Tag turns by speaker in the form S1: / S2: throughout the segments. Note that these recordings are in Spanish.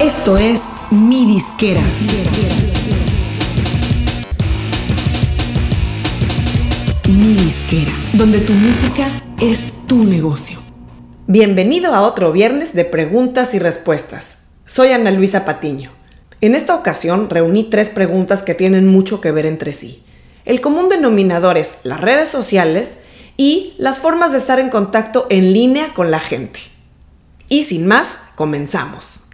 S1: Esto es Mi Disquera. Mi Disquera, donde tu música es tu negocio.
S2: Bienvenido a otro viernes de preguntas y respuestas. Soy Ana Luisa Patiño. En esta ocasión reuní tres preguntas que tienen mucho que ver entre sí. El común denominador es las redes sociales y las formas de estar en contacto en línea con la gente. Y sin más, comenzamos.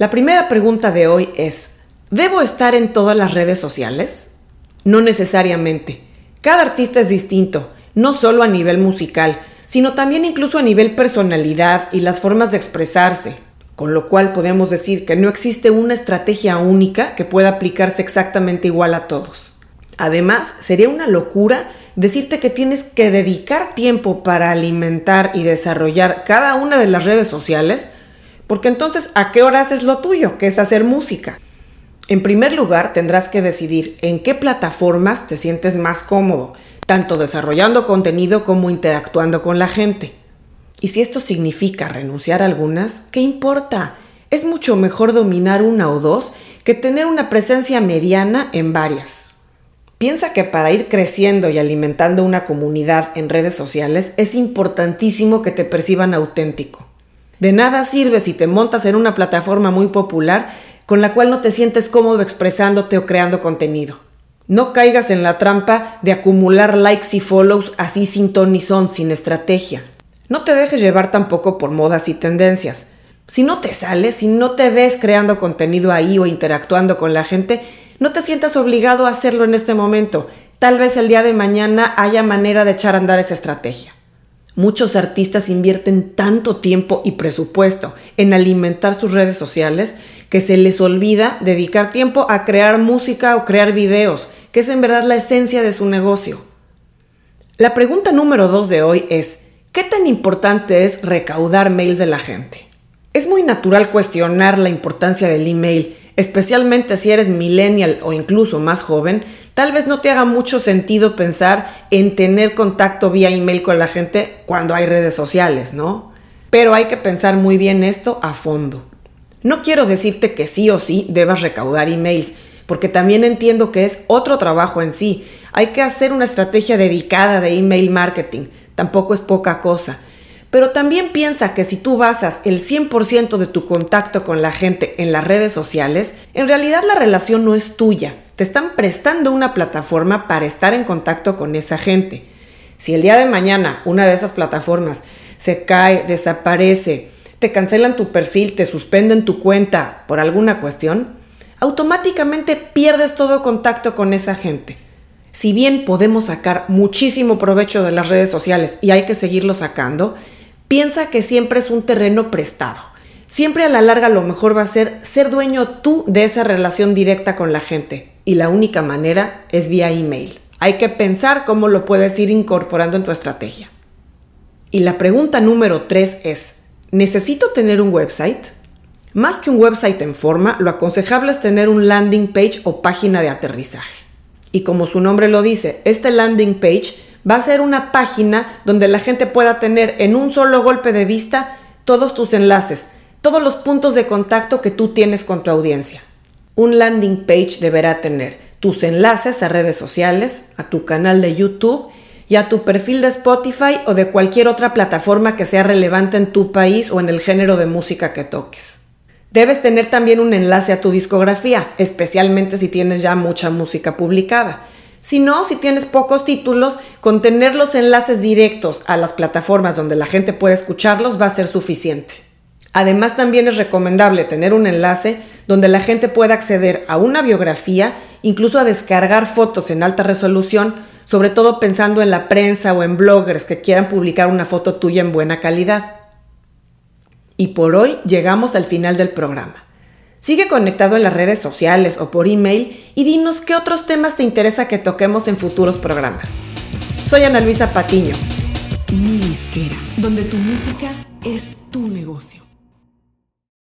S2: La primera pregunta de hoy es, ¿debo estar en todas las redes sociales? No necesariamente. Cada artista es distinto, no solo a nivel musical, sino también incluso a nivel personalidad y las formas de expresarse, con lo cual podemos decir que no existe una estrategia única que pueda aplicarse exactamente igual a todos. Además, sería una locura decirte que tienes que dedicar tiempo para alimentar y desarrollar cada una de las redes sociales porque entonces, ¿a qué hora haces lo tuyo? Que es hacer música. En primer lugar, tendrás que decidir en qué plataformas te sientes más cómodo, tanto desarrollando contenido como interactuando con la gente. Y si esto significa renunciar a algunas, ¿qué importa? Es mucho mejor dominar una o dos que tener una presencia mediana en varias. Piensa que para ir creciendo y alimentando una comunidad en redes sociales es importantísimo que te perciban auténtico. De nada sirve si te montas en una plataforma muy popular con la cual no te sientes cómodo expresándote o creando contenido. No caigas en la trampa de acumular likes y follows así sin ton ni son, sin estrategia. No te dejes llevar tampoco por modas y tendencias. Si no te sales, si no te ves creando contenido ahí o interactuando con la gente, no te sientas obligado a hacerlo en este momento. Tal vez el día de mañana haya manera de echar a andar esa estrategia. Muchos artistas invierten tanto tiempo y presupuesto en alimentar sus redes sociales que se les olvida dedicar tiempo a crear música o crear videos, que es en verdad la esencia de su negocio. La pregunta número dos de hoy es, ¿qué tan importante es recaudar mails de la gente? Es muy natural cuestionar la importancia del email, especialmente si eres millennial o incluso más joven, tal vez no te haga mucho sentido pensar en tener contacto vía email con la gente cuando hay redes sociales, ¿no? Pero hay que pensar muy bien esto a fondo. No quiero decirte que sí o sí debas recaudar emails, porque también entiendo que es otro trabajo en sí. Hay que hacer una estrategia dedicada de email marketing, tampoco es poca cosa. Pero también piensa que si tú basas el 100% de tu contacto con la gente en las redes sociales, en realidad la relación no es tuya. Te están prestando una plataforma para estar en contacto con esa gente. Si el día de mañana una de esas plataformas se cae, desaparece, te cancelan tu perfil, te suspenden tu cuenta por alguna cuestión, automáticamente pierdes todo contacto con esa gente. Si bien podemos sacar muchísimo provecho de las redes sociales y hay que seguirlo sacando, Piensa que siempre es un terreno prestado. Siempre a la larga lo mejor va a ser ser dueño tú de esa relación directa con la gente. Y la única manera es vía email. Hay que pensar cómo lo puedes ir incorporando en tu estrategia. Y la pregunta número tres es, ¿necesito tener un website? Más que un website en forma, lo aconsejable es tener un landing page o página de aterrizaje. Y como su nombre lo dice, este landing page va a ser una página donde la gente pueda tener en un solo golpe de vista todos tus enlaces, todos los puntos de contacto que tú tienes con tu audiencia. Un landing page deberá tener tus enlaces a redes sociales, a tu canal de YouTube y a tu perfil de Spotify o de cualquier otra plataforma que sea relevante en tu país o en el género de música que toques. Debes tener también un enlace a tu discografía, especialmente si tienes ya mucha música publicada. Si no, si tienes pocos títulos, con tener los enlaces directos a las plataformas donde la gente puede escucharlos va a ser suficiente. Además, también es recomendable tener un enlace donde la gente pueda acceder a una biografía, incluso a descargar fotos en alta resolución, sobre todo pensando en la prensa o en bloggers que quieran publicar una foto tuya en buena calidad. Y por hoy llegamos al final del programa. Sigue conectado en las redes sociales o por email y dinos qué otros temas te interesa que toquemos en futuros programas. Soy Ana Luisa Patiño.
S1: Mi disquera, donde tu música es tu negocio.